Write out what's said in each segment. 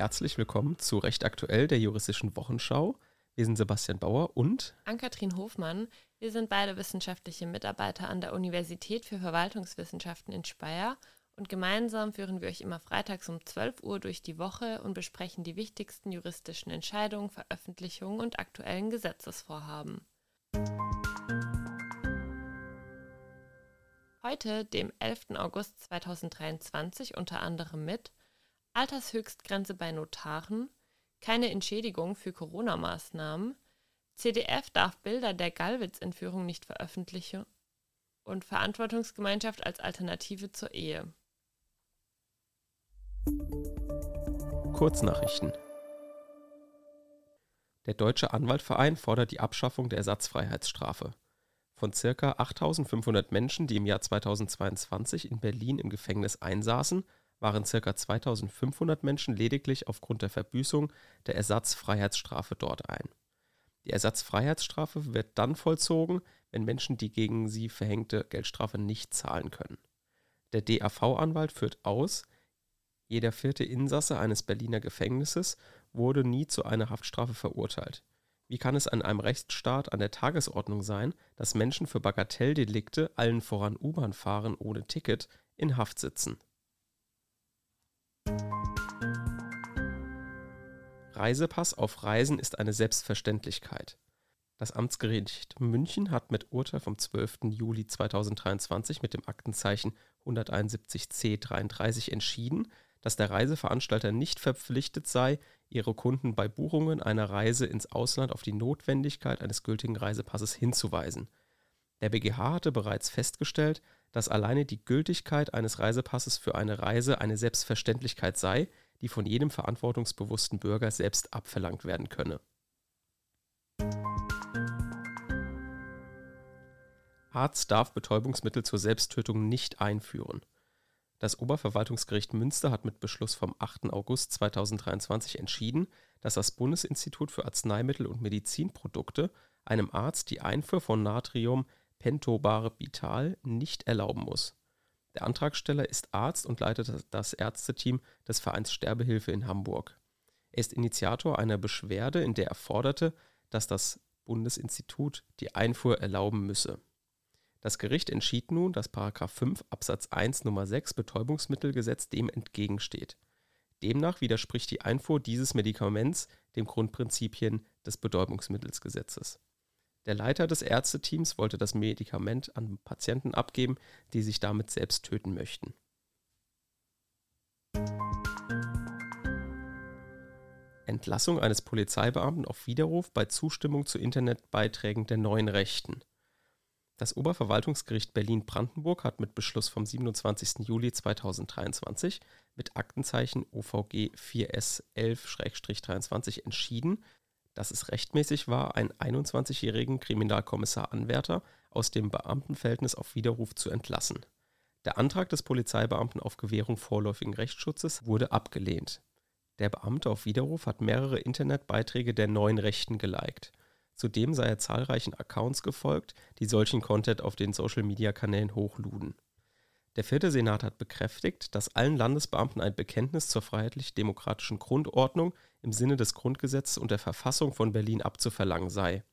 Herzlich willkommen zu Recht Aktuell, der juristischen Wochenschau. Wir sind Sebastian Bauer und Ann-Kathrin Hofmann. Wir sind beide wissenschaftliche Mitarbeiter an der Universität für Verwaltungswissenschaften in Speyer und gemeinsam führen wir euch immer freitags um 12 Uhr durch die Woche und besprechen die wichtigsten juristischen Entscheidungen, Veröffentlichungen und aktuellen Gesetzesvorhaben. Heute, dem 11. August 2023, unter anderem mit Altershöchstgrenze bei Notaren, keine Entschädigung für Corona-Maßnahmen, CDF darf Bilder der Gallwitz-Entführung nicht veröffentlichen und Verantwortungsgemeinschaft als Alternative zur Ehe. Kurznachrichten. Der Deutsche Anwaltverein fordert die Abschaffung der Ersatzfreiheitsstrafe. Von ca. 8500 Menschen, die im Jahr 2022 in Berlin im Gefängnis einsaßen, waren ca. 2500 Menschen lediglich aufgrund der Verbüßung der Ersatzfreiheitsstrafe dort ein. Die Ersatzfreiheitsstrafe wird dann vollzogen, wenn Menschen die gegen sie verhängte Geldstrafe nicht zahlen können. Der DAV-Anwalt führt aus, jeder vierte Insasse eines Berliner Gefängnisses wurde nie zu einer Haftstrafe verurteilt. Wie kann es an einem Rechtsstaat an der Tagesordnung sein, dass Menschen für Bagatelldelikte, allen voran U-Bahn fahren ohne Ticket, in Haft sitzen? Reisepass auf Reisen ist eine Selbstverständlichkeit. Das Amtsgericht München hat mit Urteil vom 12. Juli 2023 mit dem Aktenzeichen 171c33 entschieden, dass der Reiseveranstalter nicht verpflichtet sei, ihre Kunden bei Buchungen einer Reise ins Ausland auf die Notwendigkeit eines gültigen Reisepasses hinzuweisen. Der BGH hatte bereits festgestellt, dass alleine die Gültigkeit eines Reisepasses für eine Reise eine Selbstverständlichkeit sei, die von jedem verantwortungsbewussten Bürger selbst abverlangt werden könne. Arzt darf Betäubungsmittel zur Selbsttötung nicht einführen. Das Oberverwaltungsgericht Münster hat mit Beschluss vom 8. August 2023 entschieden, dass das Bundesinstitut für Arzneimittel und Medizinprodukte einem Arzt die Einfuhr von Natriumpentobarbital nicht erlauben muss. Der Antragsteller ist Arzt und leitet das Ärzteteam des Vereins Sterbehilfe in Hamburg. Er ist Initiator einer Beschwerde, in der er forderte, dass das Bundesinstitut die Einfuhr erlauben müsse das Gericht entschied nun, dass § 5 Absatz 1 Nr. 6 Betäubungsmittelgesetz dem entgegensteht. Demnach widerspricht die Einfuhr dieses Medikaments den Grundprinzipien des Betäubungsmittelsgesetzes. Der Leiter des Ärzteteams wollte das Medikament an Patienten abgeben, die sich damit selbst töten möchten. Entlassung eines Polizeibeamten auf Widerruf bei Zustimmung zu Internetbeiträgen der neuen Rechten. Das Oberverwaltungsgericht Berlin-Brandenburg hat mit Beschluss vom 27. Juli 2023 mit Aktenzeichen OVG 4S11-23 entschieden, dass es rechtmäßig war, einen 21-jährigen Kriminalkommissar Anwärter aus dem Beamtenverhältnis auf Widerruf zu entlassen. Der Antrag des Polizeibeamten auf Gewährung vorläufigen Rechtsschutzes wurde abgelehnt. Der Beamte auf Widerruf hat mehrere Internetbeiträge der neuen Rechten geliked. Zudem sei er zahlreichen Accounts gefolgt, die solchen Content auf den Social-Media-Kanälen hochluden. Der vierte Senat hat bekräftigt, dass allen Landesbeamten ein Bekenntnis zur freiheitlich-demokratischen Grundordnung im Sinne des Grundgesetzes und der Verfassung von Berlin abzuverlangen sei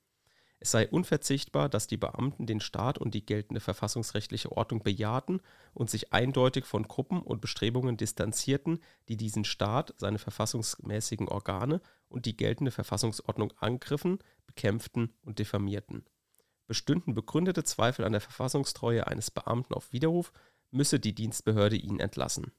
es sei unverzichtbar, dass die Beamten den Staat und die geltende verfassungsrechtliche Ordnung bejahten und sich eindeutig von Gruppen und Bestrebungen distanzierten, die diesen Staat, seine verfassungsmäßigen Organe und die geltende Verfassungsordnung angriffen, bekämpften und diffamierten. Bestünden begründete Zweifel an der Verfassungstreue eines Beamten auf Widerruf, müsse die Dienstbehörde ihn entlassen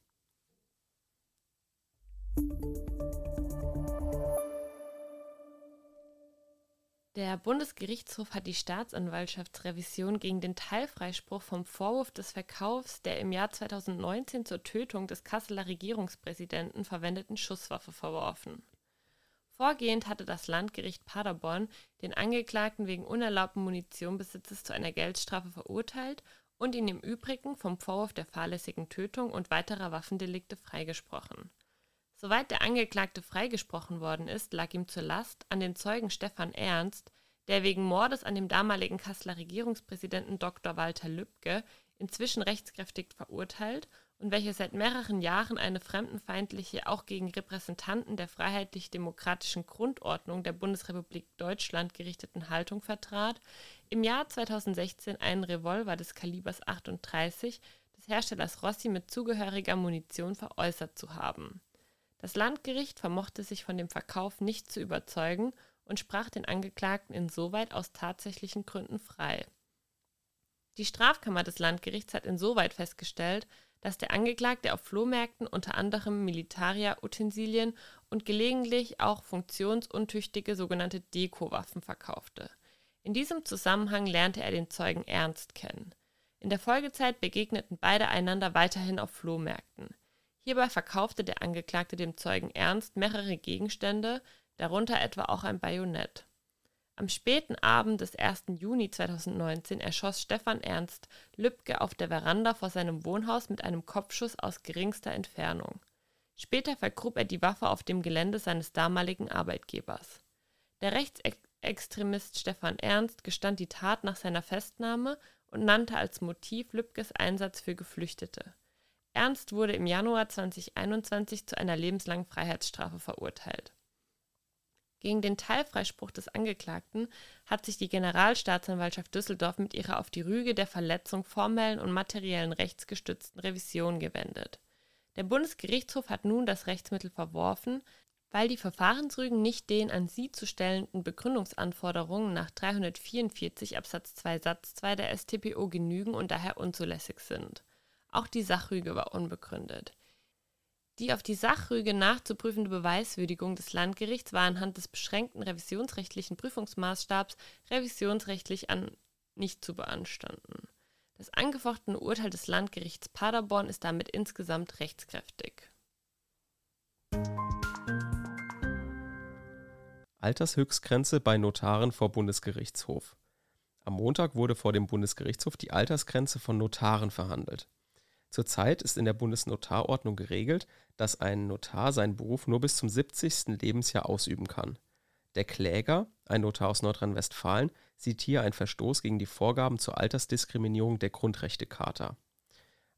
Der Bundesgerichtshof hat die Staatsanwaltschaftsrevision gegen den Teilfreispruch vom Vorwurf des Verkaufs der im Jahr 2019 zur Tötung des Kasseler Regierungspräsidenten verwendeten Schusswaffe verworfen. Vorgehend hatte das Landgericht Paderborn den Angeklagten wegen unerlaubten Munitionbesitzes zu einer Geldstrafe verurteilt und ihn im Übrigen vom Vorwurf der fahrlässigen Tötung und weiterer Waffendelikte freigesprochen Soweit der Angeklagte freigesprochen worden ist, lag ihm zur Last, an den Zeugen Stefan Ernst, der wegen Mordes an dem damaligen Kasseler Regierungspräsidenten Dr. Walter Lübcke inzwischen rechtskräftig verurteilt und welche seit mehreren Jahren eine fremdenfeindliche, auch gegen Repräsentanten der freiheitlich-demokratischen Grundordnung der Bundesrepublik Deutschland gerichteten Haltung vertrat, im Jahr 2016 einen Revolver des Kalibers 38 des Herstellers Rossi mit zugehöriger Munition veräußert zu haben. Das Landgericht vermochte sich von dem Verkauf nicht zu überzeugen und sprach den Angeklagten insoweit aus tatsächlichen Gründen frei. Die Strafkammer des Landgerichts hat insoweit festgestellt, dass der Angeklagte auf Flohmärkten unter anderem Militaria-Utensilien und gelegentlich auch funktionsuntüchtige sogenannte Deko-Waffen verkaufte. In diesem Zusammenhang lernte er den Zeugen Ernst kennen. In der Folgezeit begegneten beide einander weiterhin auf Flohmärkten. Hierbei verkaufte der Angeklagte dem Zeugen Ernst mehrere Gegenstände, darunter etwa auch ein Bajonett. Am späten Abend des 1. Juni 2019 erschoss Stefan Ernst Lübcke auf der Veranda vor seinem Wohnhaus mit einem Kopfschuss aus geringster Entfernung. Später vergrub er die Waffe auf dem Gelände seines damaligen Arbeitgebers. Der Rechtsextremist Stefan Ernst gestand die Tat nach seiner Festnahme und nannte als Motiv Lübkes Einsatz für Geflüchtete. Ernst wurde im Januar 2021 zu einer lebenslangen Freiheitsstrafe verurteilt. Gegen den Teilfreispruch des Angeklagten hat sich die Generalstaatsanwaltschaft Düsseldorf mit ihrer auf die Rüge der Verletzung formellen und materiellen Rechts gestützten Revision gewendet. Der Bundesgerichtshof hat nun das Rechtsmittel verworfen, weil die Verfahrensrügen nicht den an sie zu stellenden Begründungsanforderungen nach 344 Absatz 2 Satz 2 der StPO genügen und daher unzulässig sind. Auch die Sachrüge war unbegründet. Die auf die Sachrüge nachzuprüfende Beweiswürdigung des Landgerichts war anhand des beschränkten revisionsrechtlichen Prüfungsmaßstabs revisionsrechtlich an nicht zu beanstanden. Das angefochtene Urteil des Landgerichts Paderborn ist damit insgesamt rechtskräftig. Altershöchstgrenze bei Notaren vor Bundesgerichtshof. Am Montag wurde vor dem Bundesgerichtshof die Altersgrenze von Notaren verhandelt. Zurzeit ist in der Bundesnotarordnung geregelt, dass ein Notar seinen Beruf nur bis zum 70. Lebensjahr ausüben kann. Der Kläger, ein Notar aus Nordrhein-Westfalen, sieht hier einen Verstoß gegen die Vorgaben zur Altersdiskriminierung der Grundrechtecharta.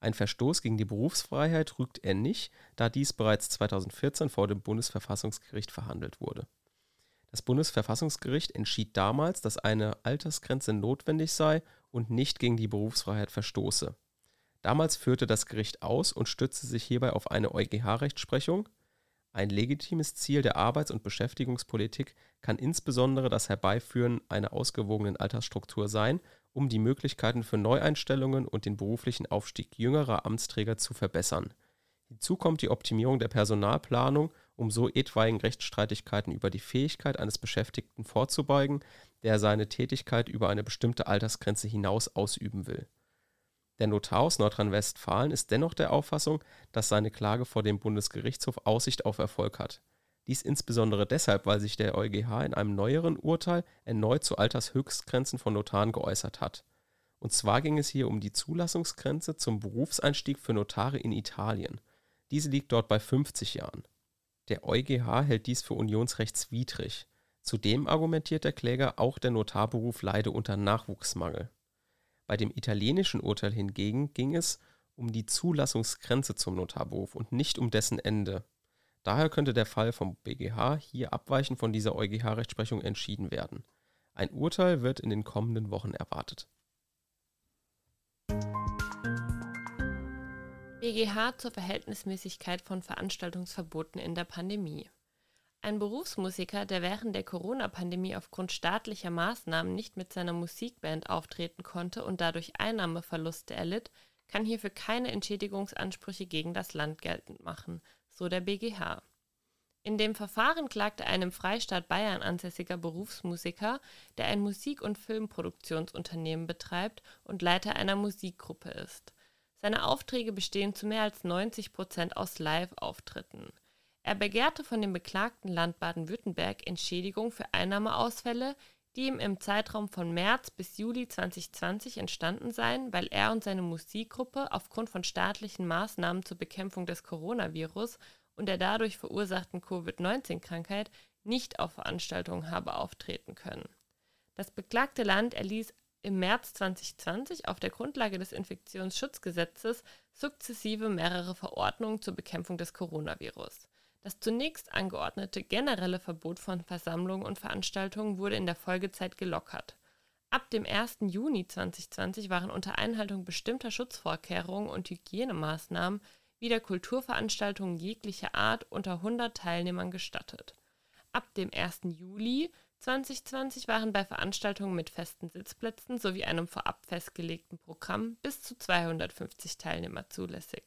Ein Verstoß gegen die Berufsfreiheit rügt er nicht, da dies bereits 2014 vor dem Bundesverfassungsgericht verhandelt wurde. Das Bundesverfassungsgericht entschied damals, dass eine Altersgrenze notwendig sei und nicht gegen die Berufsfreiheit verstoße. Damals führte das Gericht aus und stützte sich hierbei auf eine EuGH-Rechtsprechung. Ein legitimes Ziel der Arbeits- und Beschäftigungspolitik kann insbesondere das Herbeiführen einer ausgewogenen Altersstruktur sein, um die Möglichkeiten für Neueinstellungen und den beruflichen Aufstieg jüngerer Amtsträger zu verbessern. Hinzu kommt die Optimierung der Personalplanung, um so etwaigen Rechtsstreitigkeiten über die Fähigkeit eines Beschäftigten vorzubeugen, der seine Tätigkeit über eine bestimmte Altersgrenze hinaus ausüben will der Notar aus Nordrhein-Westfalen ist dennoch der Auffassung, dass seine Klage vor dem Bundesgerichtshof Aussicht auf Erfolg hat. Dies insbesondere deshalb, weil sich der EuGH in einem neueren Urteil erneut zu Altershöchstgrenzen von Notaren geäußert hat. Und zwar ging es hier um die Zulassungsgrenze zum Berufseinstieg für Notare in Italien. Diese liegt dort bei 50 Jahren. Der EuGH hält dies für unionsrechtswidrig. Zudem argumentiert der Kläger, auch der Notarberuf leide unter Nachwuchsmangel. Bei dem italienischen Urteil hingegen ging es um die Zulassungsgrenze zum Notarberuf und nicht um dessen Ende. Daher könnte der Fall vom BGH hier abweichend von dieser EuGH-Rechtsprechung entschieden werden. Ein Urteil wird in den kommenden Wochen erwartet. BGH zur Verhältnismäßigkeit von Veranstaltungsverboten in der Pandemie. Ein Berufsmusiker, der während der Corona-Pandemie aufgrund staatlicher Maßnahmen nicht mit seiner Musikband auftreten konnte und dadurch Einnahmeverluste erlitt, kann hierfür keine Entschädigungsansprüche gegen das Land geltend machen, so der BGH. In dem Verfahren klagte ein im Freistaat Bayern ansässiger Berufsmusiker, der ein Musik- und Filmproduktionsunternehmen betreibt und Leiter einer Musikgruppe ist. Seine Aufträge bestehen zu mehr als 90 Prozent aus Live-Auftritten. Er begehrte von dem beklagten Land Baden-Württemberg Entschädigung für Einnahmeausfälle, die ihm im Zeitraum von März bis Juli 2020 entstanden seien, weil er und seine Musikgruppe aufgrund von staatlichen Maßnahmen zur Bekämpfung des Coronavirus und der dadurch verursachten Covid-19-Krankheit nicht auf Veranstaltungen habe auftreten können. Das beklagte Land erließ im März 2020 auf der Grundlage des Infektionsschutzgesetzes sukzessive mehrere Verordnungen zur Bekämpfung des Coronavirus. Das zunächst angeordnete generelle Verbot von Versammlungen und Veranstaltungen wurde in der Folgezeit gelockert. Ab dem 1. Juni 2020 waren unter Einhaltung bestimmter Schutzvorkehrungen und Hygienemaßnahmen wieder Kulturveranstaltungen jeglicher Art unter 100 Teilnehmern gestattet. Ab dem 1. Juli 2020 waren bei Veranstaltungen mit festen Sitzplätzen sowie einem vorab festgelegten Programm bis zu 250 Teilnehmer zulässig.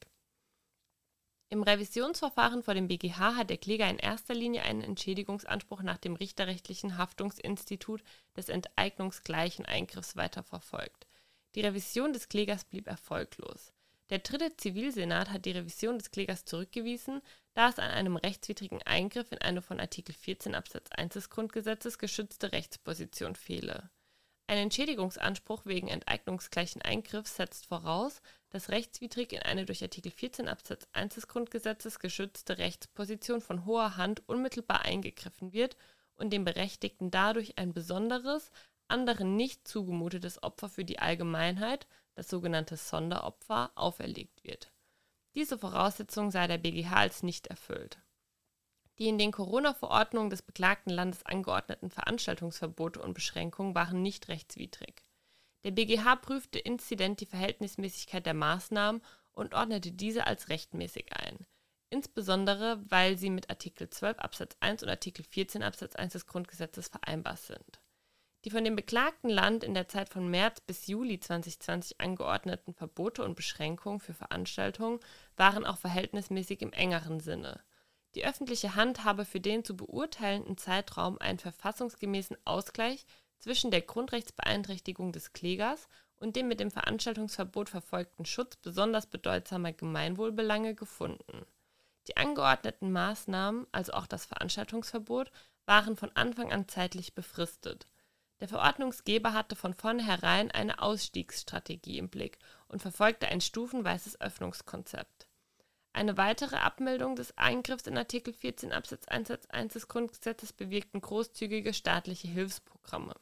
Im Revisionsverfahren vor dem BGH hat der Kläger in erster Linie einen Entschädigungsanspruch nach dem richterrechtlichen Haftungsinstitut des enteignungsgleichen Eingriffs weiterverfolgt. Die Revision des Klägers blieb erfolglos. Der dritte Zivilsenat hat die Revision des Klägers zurückgewiesen, da es an einem rechtswidrigen Eingriff in eine von Artikel 14 Absatz 1 des Grundgesetzes geschützte Rechtsposition fehle. Ein Entschädigungsanspruch wegen enteignungsgleichen Eingriffs setzt voraus, dass rechtswidrig in eine durch Artikel 14 Absatz 1 des Grundgesetzes geschützte Rechtsposition von hoher Hand unmittelbar eingegriffen wird und dem Berechtigten dadurch ein besonderes, anderen nicht zugemutetes Opfer für die Allgemeinheit, das sogenannte Sonderopfer, auferlegt wird. Diese Voraussetzung sei der BGH als nicht erfüllt. Die in den Corona-Verordnungen des beklagten Landes angeordneten Veranstaltungsverbote und Beschränkungen waren nicht rechtswidrig. Der BGH prüfte inzident die Verhältnismäßigkeit der Maßnahmen und ordnete diese als rechtmäßig ein, insbesondere weil sie mit Artikel 12 Absatz 1 und Artikel 14 Absatz 1 des Grundgesetzes vereinbar sind. Die von dem beklagten Land in der Zeit von März bis Juli 2020 angeordneten Verbote und Beschränkungen für Veranstaltungen waren auch verhältnismäßig im engeren Sinne. Die öffentliche Hand habe für den zu beurteilenden Zeitraum einen verfassungsgemäßen Ausgleich zwischen der Grundrechtsbeeinträchtigung des Klägers und dem mit dem Veranstaltungsverbot verfolgten Schutz besonders bedeutsamer Gemeinwohlbelange gefunden. Die angeordneten Maßnahmen, also auch das Veranstaltungsverbot, waren von Anfang an zeitlich befristet. Der Verordnungsgeber hatte von vornherein eine Ausstiegsstrategie im Blick und verfolgte ein stufenweises Öffnungskonzept. Eine weitere Abmeldung des Eingriffs in Artikel 14 Absatz 1 Satz 1 des Grundgesetzes bewirkten großzügige staatliche Hilfsprogramme.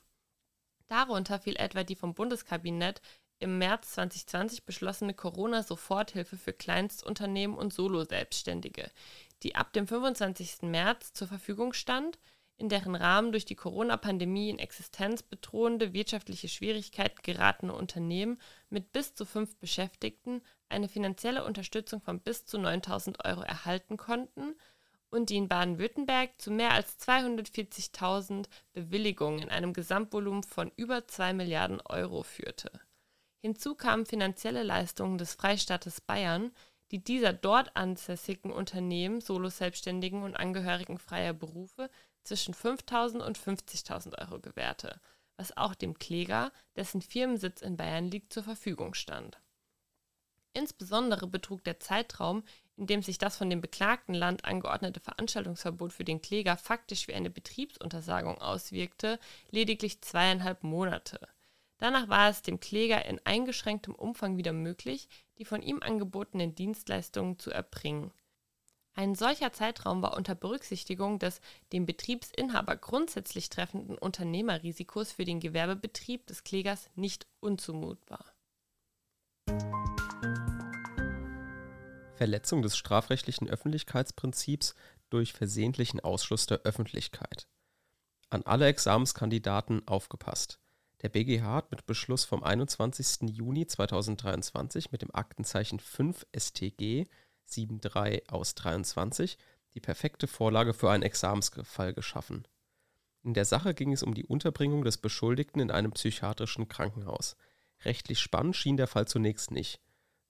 Darunter fiel etwa die vom Bundeskabinett im März 2020 beschlossene Corona-Soforthilfe für Kleinstunternehmen und Solo-Selbstständige, die ab dem 25. März zur Verfügung stand – in deren Rahmen durch die Corona-Pandemie in existenzbedrohende wirtschaftliche Schwierigkeiten geratene Unternehmen mit bis zu fünf Beschäftigten eine finanzielle Unterstützung von bis zu 9000 Euro erhalten konnten und die in Baden-Württemberg zu mehr als 240.000 Bewilligungen in einem Gesamtvolumen von über 2 Milliarden Euro führte. Hinzu kamen finanzielle Leistungen des Freistaates Bayern, die dieser dort ansässigen Unternehmen, Solo-Selbstständigen und Angehörigen freier Berufe zwischen 5.000 und 50.000 Euro gewährte, was auch dem Kläger, dessen Firmensitz in Bayern liegt, zur Verfügung stand. Insbesondere betrug der Zeitraum, in dem sich das von dem beklagten Land angeordnete Veranstaltungsverbot für den Kläger faktisch wie eine Betriebsuntersagung auswirkte, lediglich zweieinhalb Monate. Danach war es dem Kläger in eingeschränktem Umfang wieder möglich, die von ihm angebotenen Dienstleistungen zu erbringen. Ein solcher Zeitraum war unter Berücksichtigung des dem Betriebsinhaber grundsätzlich treffenden Unternehmerrisikos für den Gewerbebetrieb des Klägers nicht unzumutbar. Verletzung des strafrechtlichen Öffentlichkeitsprinzips durch versehentlichen Ausschluss der Öffentlichkeit. An alle Examenskandidaten aufgepasst. Der BGH hat mit Beschluss vom 21. Juni 2023 mit dem Aktenzeichen 5 StG 7.3 aus 23 die perfekte Vorlage für einen Examensfall geschaffen. In der Sache ging es um die Unterbringung des Beschuldigten in einem psychiatrischen Krankenhaus. Rechtlich spannend schien der Fall zunächst nicht.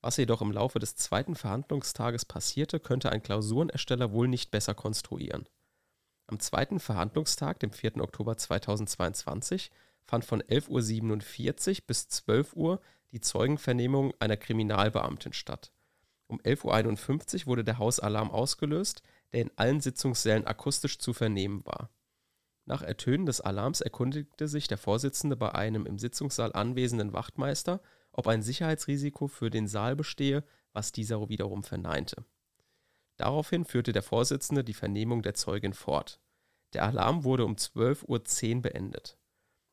Was jedoch im Laufe des zweiten Verhandlungstages passierte, könnte ein Klausurenersteller wohl nicht besser konstruieren. Am zweiten Verhandlungstag, dem 4. Oktober 2022, fand von 11.47 Uhr bis 12 Uhr die Zeugenvernehmung einer Kriminalbeamtin statt. Um 11.51 Uhr wurde der Hausalarm ausgelöst, der in allen Sitzungssälen akustisch zu vernehmen war. Nach Ertönen des Alarms erkundigte sich der Vorsitzende bei einem im Sitzungssaal anwesenden Wachtmeister, ob ein Sicherheitsrisiko für den Saal bestehe, was dieser wiederum verneinte. Daraufhin führte der Vorsitzende die Vernehmung der Zeugin fort. Der Alarm wurde um 12.10 Uhr beendet.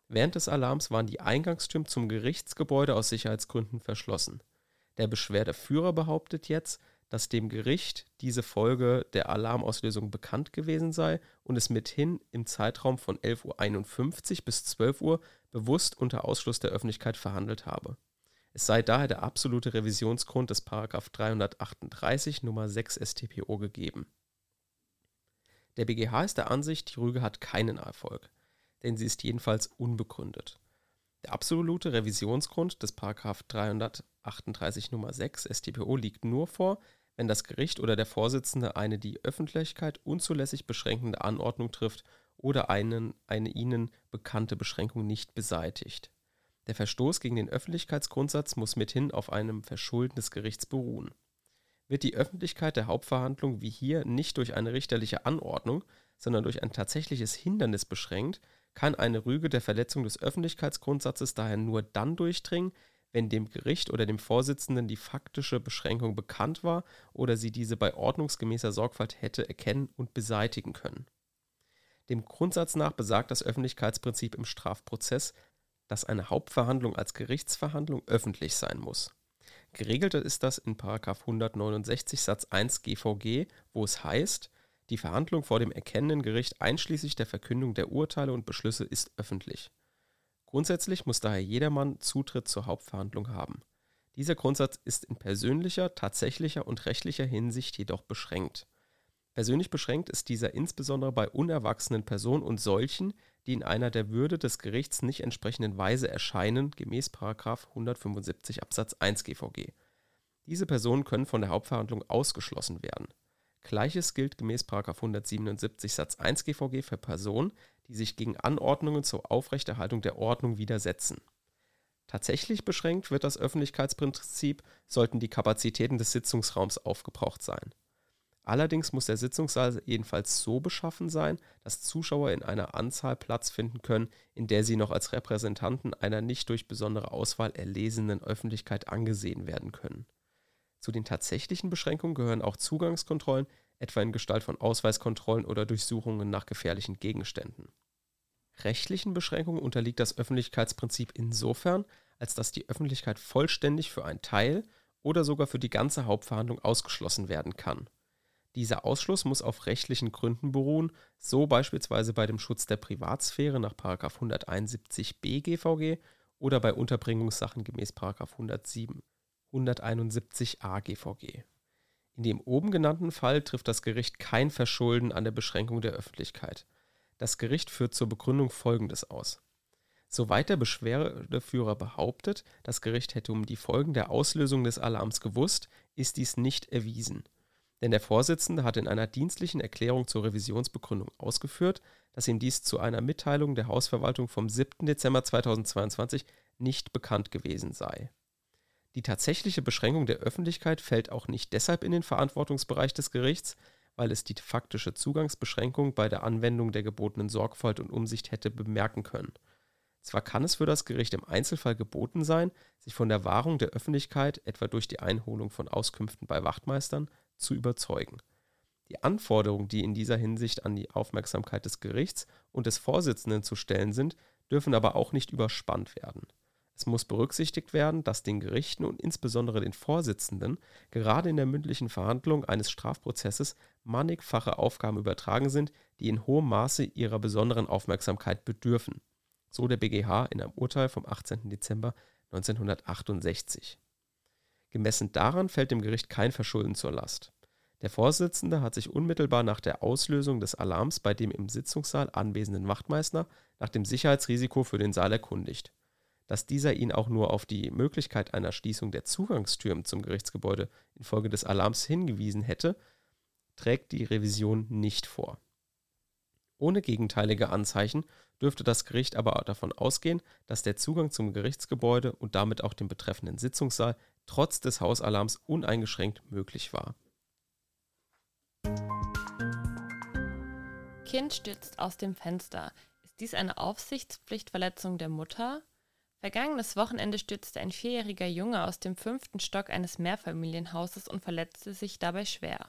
Während des Alarms waren die Eingangstüren zum Gerichtsgebäude aus Sicherheitsgründen verschlossen. Der Beschwerdeführer behauptet jetzt, dass dem Gericht diese Folge der Alarmauslösung bekannt gewesen sei und es mithin im Zeitraum von 11.51 Uhr bis 12 Uhr bewusst unter Ausschluss der Öffentlichkeit verhandelt habe. Es sei daher der absolute Revisionsgrund des 338 Nummer 6 StPO gegeben. Der BGH ist der Ansicht, die Rüge hat keinen Erfolg, denn sie ist jedenfalls unbegründet. Der absolute Revisionsgrund des 338 Nummer 6 StPO liegt nur vor, wenn das Gericht oder der Vorsitzende eine die Öffentlichkeit unzulässig beschränkende Anordnung trifft oder einen, eine ihnen bekannte Beschränkung nicht beseitigt. Der Verstoß gegen den Öffentlichkeitsgrundsatz muss mithin auf einem Verschulden des Gerichts beruhen. Wird die Öffentlichkeit der Hauptverhandlung wie hier nicht durch eine richterliche Anordnung, sondern durch ein tatsächliches Hindernis beschränkt, kann eine Rüge der Verletzung des Öffentlichkeitsgrundsatzes daher nur dann durchdringen, wenn dem Gericht oder dem Vorsitzenden die faktische Beschränkung bekannt war oder sie diese bei ordnungsgemäßer Sorgfalt hätte erkennen und beseitigen können. Dem Grundsatz nach besagt das Öffentlichkeitsprinzip im Strafprozess, dass eine Hauptverhandlung als Gerichtsverhandlung öffentlich sein muss. Geregelt ist das in 169 Satz 1 GVG, wo es heißt, die Verhandlung vor dem erkennenden Gericht einschließlich der Verkündung der Urteile und Beschlüsse ist öffentlich. Grundsätzlich muss daher jedermann Zutritt zur Hauptverhandlung haben. Dieser Grundsatz ist in persönlicher, tatsächlicher und rechtlicher Hinsicht jedoch beschränkt. Persönlich beschränkt ist dieser insbesondere bei unerwachsenen Personen und solchen, die in einer der Würde des Gerichts nicht entsprechenden Weise erscheinen, gemäß 175 Absatz 1 GVG. Diese Personen können von der Hauptverhandlung ausgeschlossen werden. Gleiches gilt gemäß 177 Satz 1 GVG für Personen, die sich gegen Anordnungen zur Aufrechterhaltung der Ordnung widersetzen. Tatsächlich beschränkt wird das Öffentlichkeitsprinzip, sollten die Kapazitäten des Sitzungsraums aufgebraucht sein. Allerdings muss der Sitzungssaal jedenfalls so beschaffen sein, dass Zuschauer in einer Anzahl Platz finden können, in der sie noch als Repräsentanten einer nicht durch besondere Auswahl erlesenen Öffentlichkeit angesehen werden können. Zu den tatsächlichen Beschränkungen gehören auch Zugangskontrollen, etwa in Gestalt von Ausweiskontrollen oder Durchsuchungen nach gefährlichen Gegenständen. Rechtlichen Beschränkungen unterliegt das Öffentlichkeitsprinzip insofern, als dass die Öffentlichkeit vollständig für einen Teil oder sogar für die ganze Hauptverhandlung ausgeschlossen werden kann. Dieser Ausschluss muss auf rechtlichen Gründen beruhen, so beispielsweise bei dem Schutz der Privatsphäre nach 171b GVG oder bei Unterbringungssachen gemäß 107, 171a GVG. In dem oben genannten Fall trifft das Gericht kein Verschulden an der Beschränkung der Öffentlichkeit. Das Gericht führt zur Begründung Folgendes aus. Soweit der Beschwerdeführer behauptet, das Gericht hätte um die Folgen der Auslösung des Alarms gewusst, ist dies nicht erwiesen. Denn der Vorsitzende hat in einer dienstlichen Erklärung zur Revisionsbegründung ausgeführt, dass ihm dies zu einer Mitteilung der Hausverwaltung vom 7. Dezember 2022 nicht bekannt gewesen sei. Die tatsächliche Beschränkung der Öffentlichkeit fällt auch nicht deshalb in den Verantwortungsbereich des Gerichts, weil es die faktische Zugangsbeschränkung bei der Anwendung der gebotenen Sorgfalt und Umsicht hätte bemerken können. Zwar kann es für das Gericht im Einzelfall geboten sein, sich von der Wahrung der Öffentlichkeit, etwa durch die Einholung von Auskünften bei Wachtmeistern, zu überzeugen. Die Anforderungen, die in dieser Hinsicht an die Aufmerksamkeit des Gerichts und des Vorsitzenden zu stellen sind, dürfen aber auch nicht überspannt werden. Es muss berücksichtigt werden, dass den Gerichten und insbesondere den Vorsitzenden gerade in der mündlichen Verhandlung eines Strafprozesses mannigfache Aufgaben übertragen sind, die in hohem Maße ihrer besonderen Aufmerksamkeit bedürfen. So der BGH in einem Urteil vom 18. Dezember 1968. Gemessen daran fällt dem Gericht kein Verschulden zur Last. Der Vorsitzende hat sich unmittelbar nach der Auslösung des Alarms bei dem im Sitzungssaal anwesenden Wachtmeister nach dem Sicherheitsrisiko für den Saal erkundigt dass dieser ihn auch nur auf die Möglichkeit einer Schließung der Zugangstüren zum Gerichtsgebäude infolge des Alarms hingewiesen hätte, trägt die Revision nicht vor. Ohne gegenteilige Anzeichen dürfte das Gericht aber davon ausgehen, dass der Zugang zum Gerichtsgebäude und damit auch dem betreffenden Sitzungssaal trotz des Hausalarms uneingeschränkt möglich war. Kind stürzt aus dem Fenster. Ist dies eine Aufsichtspflichtverletzung der Mutter? Vergangenes Wochenende stürzte ein vierjähriger Junge aus dem fünften Stock eines Mehrfamilienhauses und verletzte sich dabei schwer.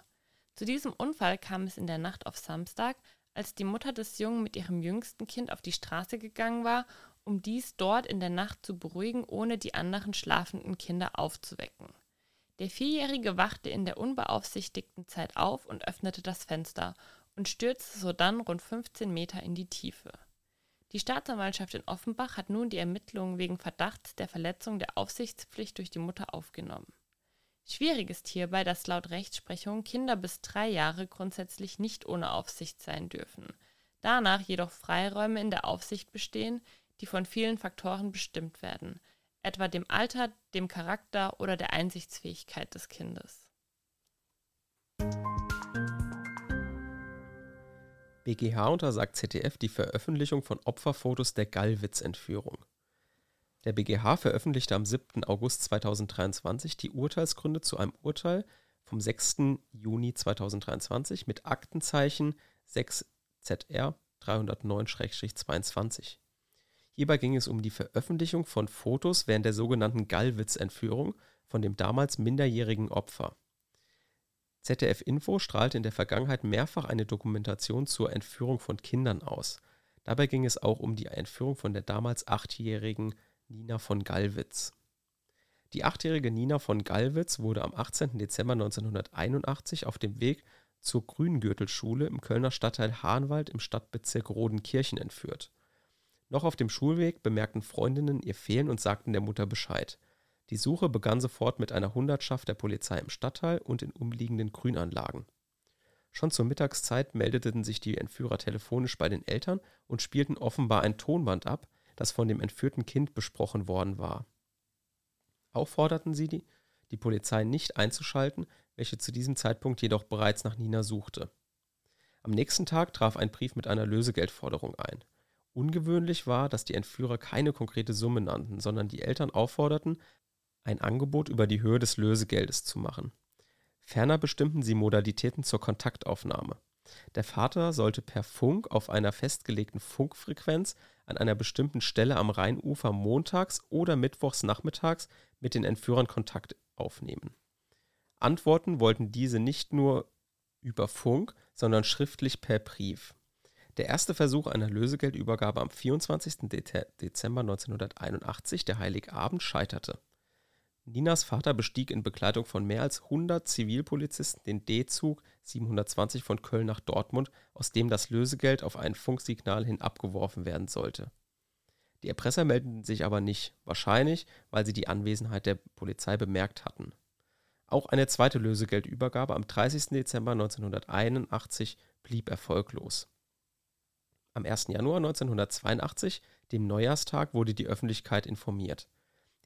Zu diesem Unfall kam es in der Nacht auf Samstag, als die Mutter des Jungen mit ihrem jüngsten Kind auf die Straße gegangen war, um dies dort in der Nacht zu beruhigen, ohne die anderen schlafenden Kinder aufzuwecken. Der Vierjährige wachte in der unbeaufsichtigten Zeit auf und öffnete das Fenster und stürzte sodann rund 15 Meter in die Tiefe. Die Staatsanwaltschaft in Offenbach hat nun die Ermittlungen wegen Verdachts der Verletzung der Aufsichtspflicht durch die Mutter aufgenommen. Schwierig ist hierbei, dass laut Rechtsprechung Kinder bis drei Jahre grundsätzlich nicht ohne Aufsicht sein dürfen, danach jedoch Freiräume in der Aufsicht bestehen, die von vielen Faktoren bestimmt werden, etwa dem Alter, dem Charakter oder der Einsichtsfähigkeit des Kindes. BGH untersagt ZDF die Veröffentlichung von Opferfotos der Gallwitz-Entführung. Der BGH veröffentlichte am 7. August 2023 die Urteilsgründe zu einem Urteil vom 6. Juni 2023 mit Aktenzeichen 6 ZR 309-22. Hierbei ging es um die Veröffentlichung von Fotos während der sogenannten Gallwitz-Entführung von dem damals minderjährigen Opfer. ZDF Info strahlte in der Vergangenheit mehrfach eine Dokumentation zur Entführung von Kindern aus. Dabei ging es auch um die Entführung von der damals achtjährigen Nina von Gallwitz. Die achtjährige Nina von Gallwitz wurde am 18. Dezember 1981 auf dem Weg zur Grüngürtelschule im Kölner Stadtteil Hahnwald im Stadtbezirk Rodenkirchen entführt. Noch auf dem Schulweg bemerkten Freundinnen ihr Fehlen und sagten der Mutter Bescheid. Die Suche begann sofort mit einer Hundertschaft der Polizei im Stadtteil und in umliegenden Grünanlagen. Schon zur Mittagszeit meldeten sich die Entführer telefonisch bei den Eltern und spielten offenbar ein Tonband ab, das von dem entführten Kind besprochen worden war. Auch forderten sie die, die Polizei nicht einzuschalten, welche zu diesem Zeitpunkt jedoch bereits nach Nina suchte. Am nächsten Tag traf ein Brief mit einer Lösegeldforderung ein. Ungewöhnlich war, dass die Entführer keine konkrete Summe nannten, sondern die Eltern aufforderten, ein Angebot über die Höhe des Lösegeldes zu machen. Ferner bestimmten sie Modalitäten zur Kontaktaufnahme. Der Vater sollte per Funk auf einer festgelegten Funkfrequenz an einer bestimmten Stelle am Rheinufer montags oder mittwochs nachmittags mit den Entführern Kontakt aufnehmen. Antworten wollten diese nicht nur über Funk, sondern schriftlich per Brief. Der erste Versuch einer Lösegeldübergabe am 24. Dezember 1981, der Heiligabend, scheiterte. Ninas Vater bestieg in Begleitung von mehr als 100 Zivilpolizisten den D-Zug 720 von Köln nach Dortmund, aus dem das Lösegeld auf ein Funksignal hin abgeworfen werden sollte. Die Erpresser meldeten sich aber nicht, wahrscheinlich, weil sie die Anwesenheit der Polizei bemerkt hatten. Auch eine zweite Lösegeldübergabe am 30. Dezember 1981 blieb erfolglos. Am 1. Januar 1982, dem Neujahrstag, wurde die Öffentlichkeit informiert.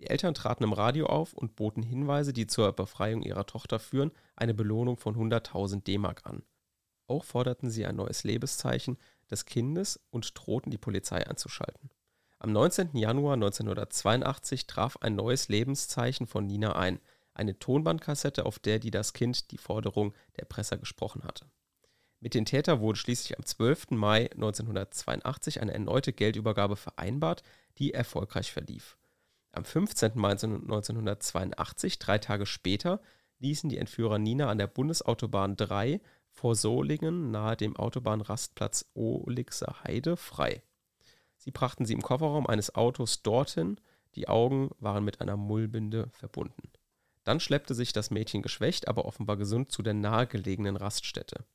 Die Eltern traten im Radio auf und boten Hinweise, die zur Befreiung ihrer Tochter führen, eine Belohnung von 100.000 D-Mark an. Auch forderten sie ein neues Lebenszeichen des Kindes und drohten die Polizei einzuschalten. Am 19. Januar 1982 traf ein neues Lebenszeichen von Nina ein, eine Tonbandkassette, auf der die das Kind die Forderung der Presse gesprochen hatte. Mit den Tätern wurde schließlich am 12. Mai 1982 eine erneute Geldübergabe vereinbart, die erfolgreich verlief. Am 15. Mai 1982, drei Tage später, ließen die Entführer Nina an der Bundesautobahn 3 vor Solingen nahe dem Autobahnrastplatz Olixer Heide frei. Sie brachten sie im Kofferraum eines Autos dorthin, die Augen waren mit einer Mullbinde verbunden. Dann schleppte sich das Mädchen geschwächt, aber offenbar gesund zu der nahegelegenen Raststätte.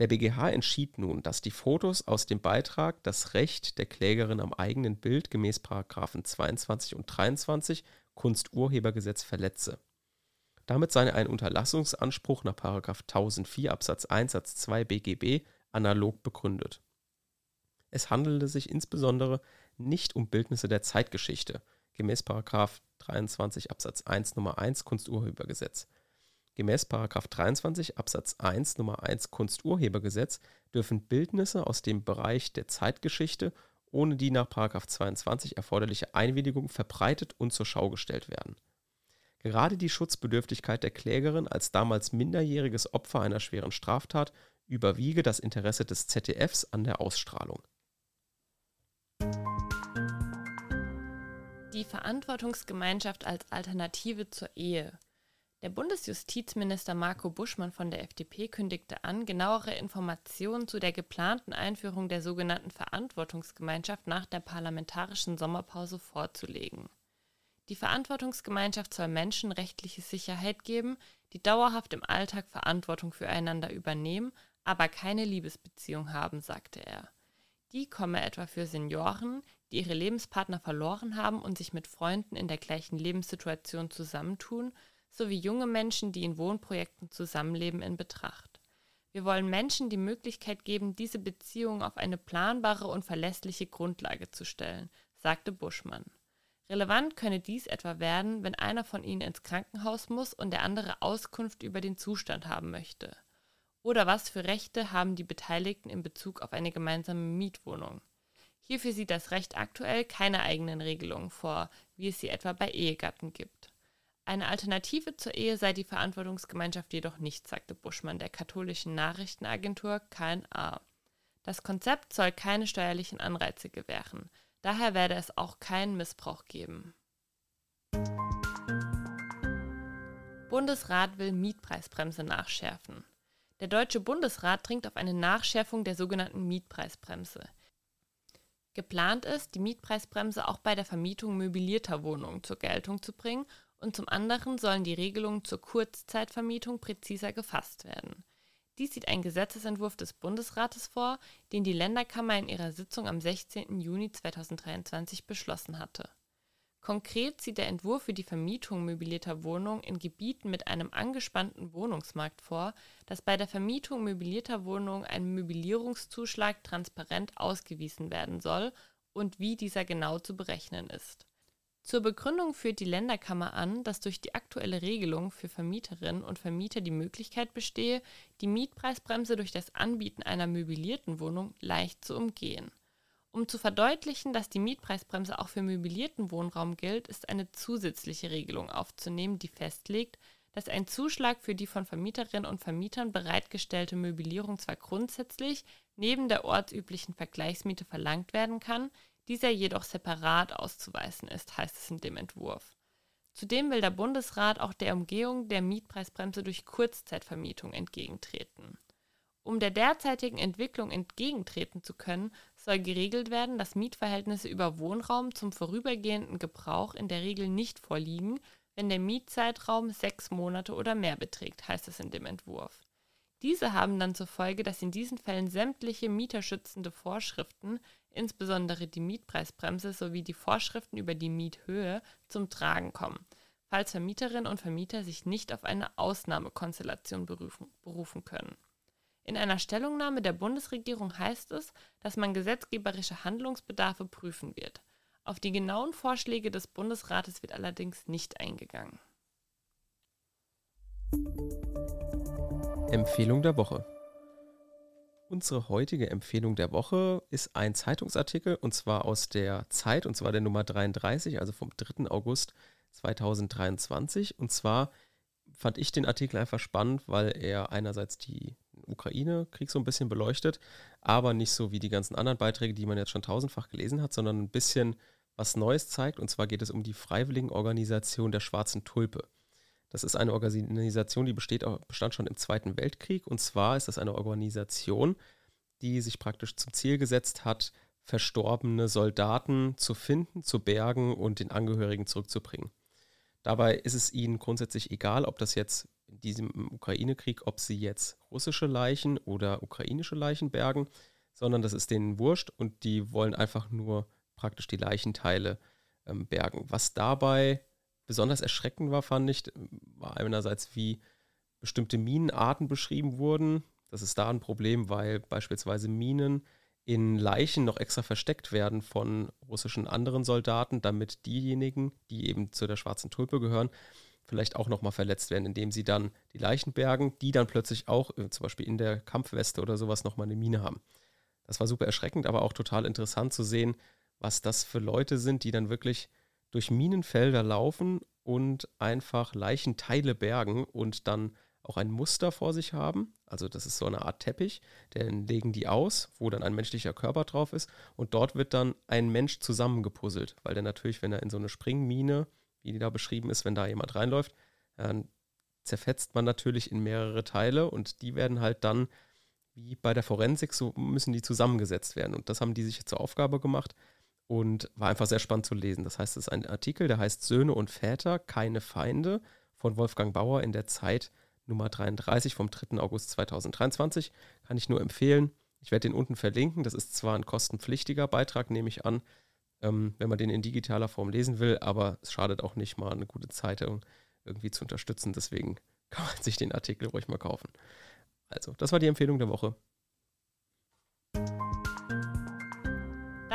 Der BGH entschied nun, dass die Fotos aus dem Beitrag das Recht der Klägerin am eigenen Bild gemäß § 22 und 23 Kunsturhebergesetz verletze. Damit sei ein Unterlassungsanspruch nach § 1004 Absatz 1 Satz 2 BGB analog begründet. Es handelte sich insbesondere nicht um Bildnisse der Zeitgeschichte gemäß § 23 Absatz 1 Nummer 1 Kunsturhebergesetz Gemäß § 23 Absatz 1 Nr. 1 Kunsturhebergesetz dürfen Bildnisse aus dem Bereich der Zeitgeschichte ohne die nach § 22 erforderliche Einwilligung verbreitet und zur Schau gestellt werden. Gerade die Schutzbedürftigkeit der Klägerin als damals minderjähriges Opfer einer schweren Straftat überwiege das Interesse des ZDFs an der Ausstrahlung. Die Verantwortungsgemeinschaft als Alternative zur Ehe Der Bundesjustizminister Marco Buschmann von der FDP kündigte an, genauere Informationen zu der geplanten Einführung der sogenannten Verantwortungsgemeinschaft nach der parlamentarischen Sommerpause vorzulegen. Die Verantwortungsgemeinschaft soll Menschen rechtliche Sicherheit geben, die dauerhaft im Alltag Verantwortung füreinander übernehmen, aber keine Liebesbeziehung haben, sagte er. Die komme etwa für Senioren, die ihre Lebenspartner verloren haben und sich mit Freunden in der gleichen Lebenssituation zusammentun, sowie junge Menschen, die in Wohnprojekten zusammenleben, in Betracht. Wir wollen Menschen die Möglichkeit geben, diese Beziehung auf eine planbare und verlässliche Grundlage zu stellen, sagte Buschmann. Relevant könne dies etwa werden, wenn einer von ihnen ins Krankenhaus muss und der andere Auskunft über den Zustand haben möchte. Oder was für Rechte haben die Beteiligten in Bezug auf eine gemeinsame Mietwohnung? Hierfür sieht das Recht aktuell keine eigenen Regelungen vor, wie es sie etwa bei Ehegatten gibt. Eine Alternative zur Ehe sei die Verantwortungsgemeinschaft jedoch nicht, sagte Buschmann der katholischen Nachrichtenagentur KNA. Das Konzept soll keine steuerlichen Anreize gewähren. Daher werde es auch keinen Missbrauch geben. Bundesrat will Mietpreisbremse nachschärfen. Der Deutsche Bundesrat dringt auf eine Nachschärfung der sogenannten Mietpreisbremse. Geplant ist, die Mietpreisbremse auch bei der Vermietung möblierter Wohnungen zur Geltung zu bringen und zum anderen sollen die Regelungen zur Kurzzeitvermietung präziser gefasst werden. Dies sieht ein Gesetzesentwurf des Bundesrates vor, den die Länderkammer in ihrer Sitzung am 16. Juni 2023 beschlossen hatte. Konkret sieht der Entwurf für die Vermietung möblierter Wohnungen in Gebieten mit einem angespannten Wohnungsmarkt vor, dass bei der Vermietung möblierter Wohnungen ein Möblierungszuschlag transparent ausgewiesen werden soll und wie dieser genau zu berechnen ist. Zur Begründung führt die Länderkammer an, dass durch die aktuelle Regelung für Vermieterinnen und Vermieter die Möglichkeit bestehe, die Mietpreisbremse durch das Anbieten einer möblierten Wohnung leicht zu umgehen. Um zu verdeutlichen, dass die Mietpreisbremse auch für möblierten Wohnraum gilt, ist eine zusätzliche Regelung aufzunehmen, die festlegt, dass ein Zuschlag für die von Vermieterinnen und Vermietern bereitgestellte Möblierung zwar grundsätzlich neben der ortsüblichen Vergleichsmiete verlangt werden kann, dieser jedoch separat auszuweisen ist, heißt es in dem Entwurf. Zudem will der Bundesrat auch der Umgehung der Mietpreisbremse durch Kurzzeitvermietung entgegentreten. Um der derzeitigen Entwicklung entgegentreten zu können, soll geregelt werden, dass Mietverhältnisse über Wohnraum zum vorübergehenden Gebrauch in der Regel nicht vorliegen, wenn der Mietzeitraum sechs Monate oder mehr beträgt, heißt es in dem Entwurf. Diese haben dann zur Folge, dass in diesen Fällen sämtliche mieterschützende Vorschriften, insbesondere die Mietpreisbremse sowie die Vorschriften über die Miethöhe, zum Tragen kommen, falls Vermieterinnen und Vermieter sich nicht auf eine Ausnahmekonstellation berufen, berufen können. In einer Stellungnahme der Bundesregierung heißt es, dass man gesetzgeberische Handlungsbedarfe prüfen wird. Auf die genauen Vorschläge des Bundesrates wird allerdings nicht eingegangen. Empfehlung der Woche. Unsere heutige Empfehlung der Woche ist ein Zeitungsartikel und zwar aus der Zeit und zwar der Nummer 33, also vom 3. August 2023. Und zwar fand ich den Artikel einfach spannend, weil er einerseits die Ukraine-Krieg so ein bisschen beleuchtet, aber nicht so wie die ganzen anderen Beiträge, die man jetzt schon tausendfach gelesen hat, sondern ein bisschen was Neues zeigt. Und zwar geht es um die Freiwilligenorganisation der Schwarzen Tulpe. Das ist eine Organisation, die besteht, bestand schon im Zweiten Weltkrieg. Und zwar ist das eine Organisation, die sich praktisch zum Ziel gesetzt hat, verstorbene Soldaten zu finden, zu bergen und den Angehörigen zurückzubringen. Dabei ist es ihnen grundsätzlich egal, ob das jetzt in diesem Ukraine-Krieg, ob sie jetzt russische Leichen oder ukrainische Leichen bergen, sondern das ist denen wurscht und die wollen einfach nur praktisch die Leichenteile ähm, bergen. Was dabei besonders erschreckend war, fand ich, war einerseits, wie bestimmte Minenarten beschrieben wurden. Das ist da ein Problem, weil beispielsweise Minen in Leichen noch extra versteckt werden von russischen anderen Soldaten, damit diejenigen, die eben zu der schwarzen Tulpe gehören, vielleicht auch nochmal verletzt werden, indem sie dann die Leichen bergen, die dann plötzlich auch äh, zum Beispiel in der Kampfweste oder sowas nochmal eine Mine haben. Das war super erschreckend, aber auch total interessant zu sehen, was das für Leute sind, die dann wirklich durch Minenfelder laufen und einfach Leichenteile bergen und dann auch ein Muster vor sich haben. Also das ist so eine Art Teppich, den legen die aus, wo dann ein menschlicher Körper drauf ist und dort wird dann ein Mensch zusammengepuzzelt, weil der natürlich, wenn er in so eine Springmine, wie die da beschrieben ist, wenn da jemand reinläuft, dann zerfetzt man natürlich in mehrere Teile und die werden halt dann, wie bei der Forensik, so müssen die zusammengesetzt werden. Und das haben die sich zur Aufgabe gemacht und war einfach sehr spannend zu lesen. Das heißt, es ist ein Artikel, der heißt Söhne und Väter, keine Feinde von Wolfgang Bauer in der Zeit Nummer 33 vom 3. August 2023. Kann ich nur empfehlen. Ich werde den unten verlinken. Das ist zwar ein kostenpflichtiger Beitrag, nehme ich an, ähm, wenn man den in digitaler Form lesen will, aber es schadet auch nicht mal eine gute Zeitung irgendwie zu unterstützen. Deswegen kann man sich den Artikel ruhig mal kaufen. Also, das war die Empfehlung der Woche.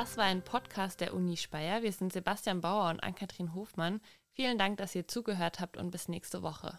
Das war ein Podcast der Uni Speyer. Wir sind Sebastian Bauer und Ann-Kathrin Hofmann. Vielen Dank, dass ihr zugehört habt und bis nächste Woche.